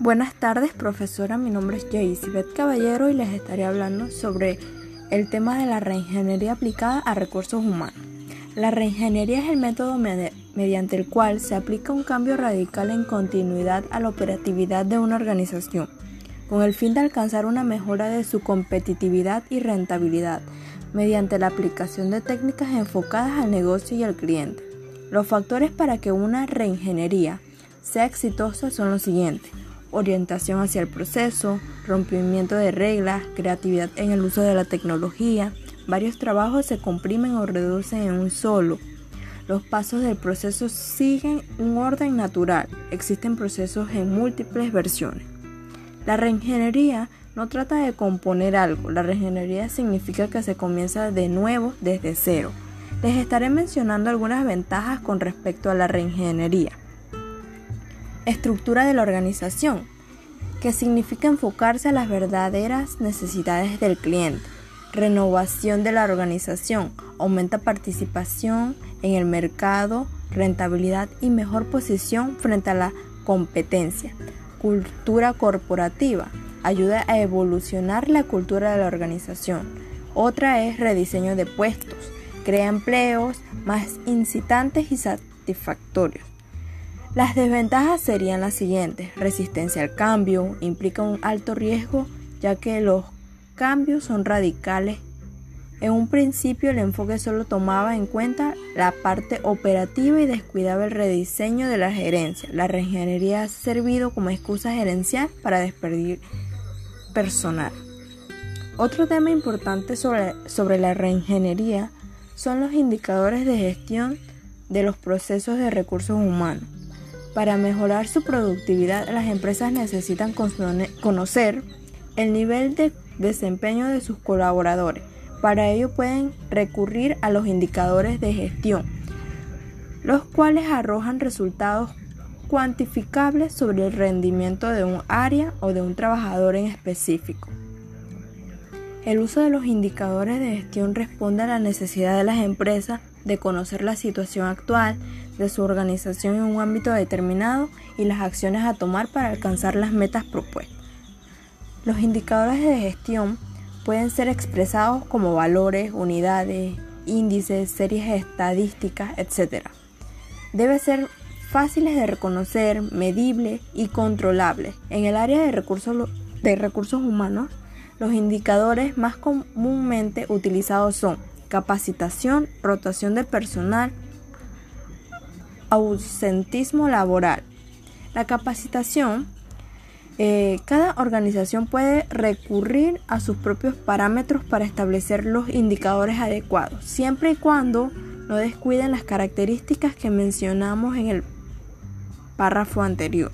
Buenas tardes, profesora. Mi nombre es Beth Caballero y les estaré hablando sobre el tema de la reingeniería aplicada a recursos humanos. La reingeniería es el método mediante el cual se aplica un cambio radical en continuidad a la operatividad de una organización, con el fin de alcanzar una mejora de su competitividad y rentabilidad, mediante la aplicación de técnicas enfocadas al negocio y al cliente. Los factores para que una reingeniería sea exitosa son los siguientes orientación hacia el proceso, rompimiento de reglas, creatividad en el uso de la tecnología. Varios trabajos se comprimen o reducen en un solo. Los pasos del proceso siguen un orden natural. Existen procesos en múltiples versiones. La reingeniería no trata de componer algo. La reingeniería significa que se comienza de nuevo desde cero. Les estaré mencionando algunas ventajas con respecto a la reingeniería. Estructura de la organización, que significa enfocarse a las verdaderas necesidades del cliente. Renovación de la organización, aumenta participación en el mercado, rentabilidad y mejor posición frente a la competencia. Cultura corporativa, ayuda a evolucionar la cultura de la organización. Otra es rediseño de puestos, crea empleos más incitantes y satisfactorios. Las desventajas serían las siguientes. Resistencia al cambio implica un alto riesgo ya que los cambios son radicales. En un principio el enfoque solo tomaba en cuenta la parte operativa y descuidaba el rediseño de la gerencia. La reingeniería ha servido como excusa gerencial para despedir personal. Otro tema importante sobre, sobre la reingeniería son los indicadores de gestión de los procesos de recursos humanos. Para mejorar su productividad, las empresas necesitan conocer el nivel de desempeño de sus colaboradores. Para ello pueden recurrir a los indicadores de gestión, los cuales arrojan resultados cuantificables sobre el rendimiento de un área o de un trabajador en específico. El uso de los indicadores de gestión responde a la necesidad de las empresas de conocer la situación actual de su organización en un ámbito determinado y las acciones a tomar para alcanzar las metas propuestas. Los indicadores de gestión pueden ser expresados como valores, unidades, índices, series estadísticas, etc. Debe ser fáciles de reconocer, medibles y controlables. En el área de recursos, de recursos humanos, los indicadores más comúnmente utilizados son capacitación, rotación de personal, ausentismo laboral. La capacitación, eh, cada organización puede recurrir a sus propios parámetros para establecer los indicadores adecuados, siempre y cuando no descuiden las características que mencionamos en el párrafo anterior.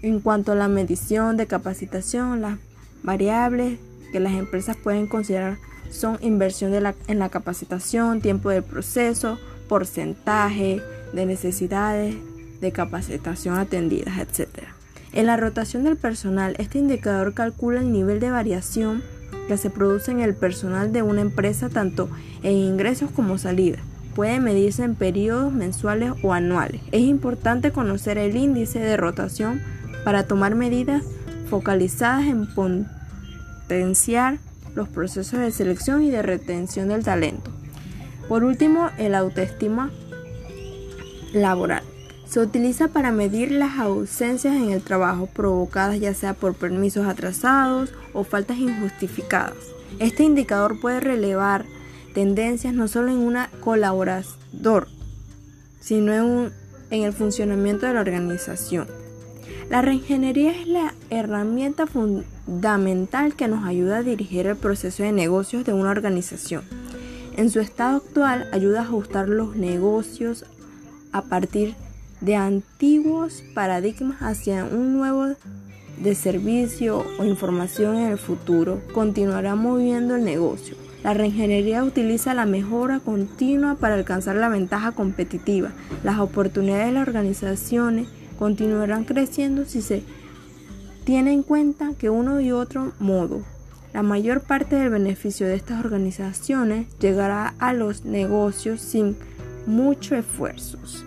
En cuanto a la medición de capacitación, las variables que las empresas pueden considerar son inversión en la capacitación, tiempo de proceso, porcentaje de necesidades de capacitación atendidas, etc. En la rotación del personal, este indicador calcula el nivel de variación que se produce en el personal de una empresa tanto en ingresos como salidas. Puede medirse en periodos mensuales o anuales. Es importante conocer el índice de rotación para tomar medidas focalizadas en potenciar los procesos de selección y de retención del talento. Por último, el autoestima laboral. Se utiliza para medir las ausencias en el trabajo provocadas ya sea por permisos atrasados o faltas injustificadas. Este indicador puede relevar tendencias no solo en una colaborador, sino en, en el funcionamiento de la organización. La reingeniería es la herramienta fundamental que nos ayuda a dirigir el proceso de negocios de una organización. En su estado actual ayuda a ajustar los negocios a partir de antiguos paradigmas hacia un nuevo de servicio o información en el futuro. Continuará moviendo el negocio. La reingeniería utiliza la mejora continua para alcanzar la ventaja competitiva. Las oportunidades de las organizaciones continuarán creciendo si se tiene en cuenta que uno y otro modo La mayor parte del beneficio de estas organizaciones llegará a los negocios sin muchos esfuerzos.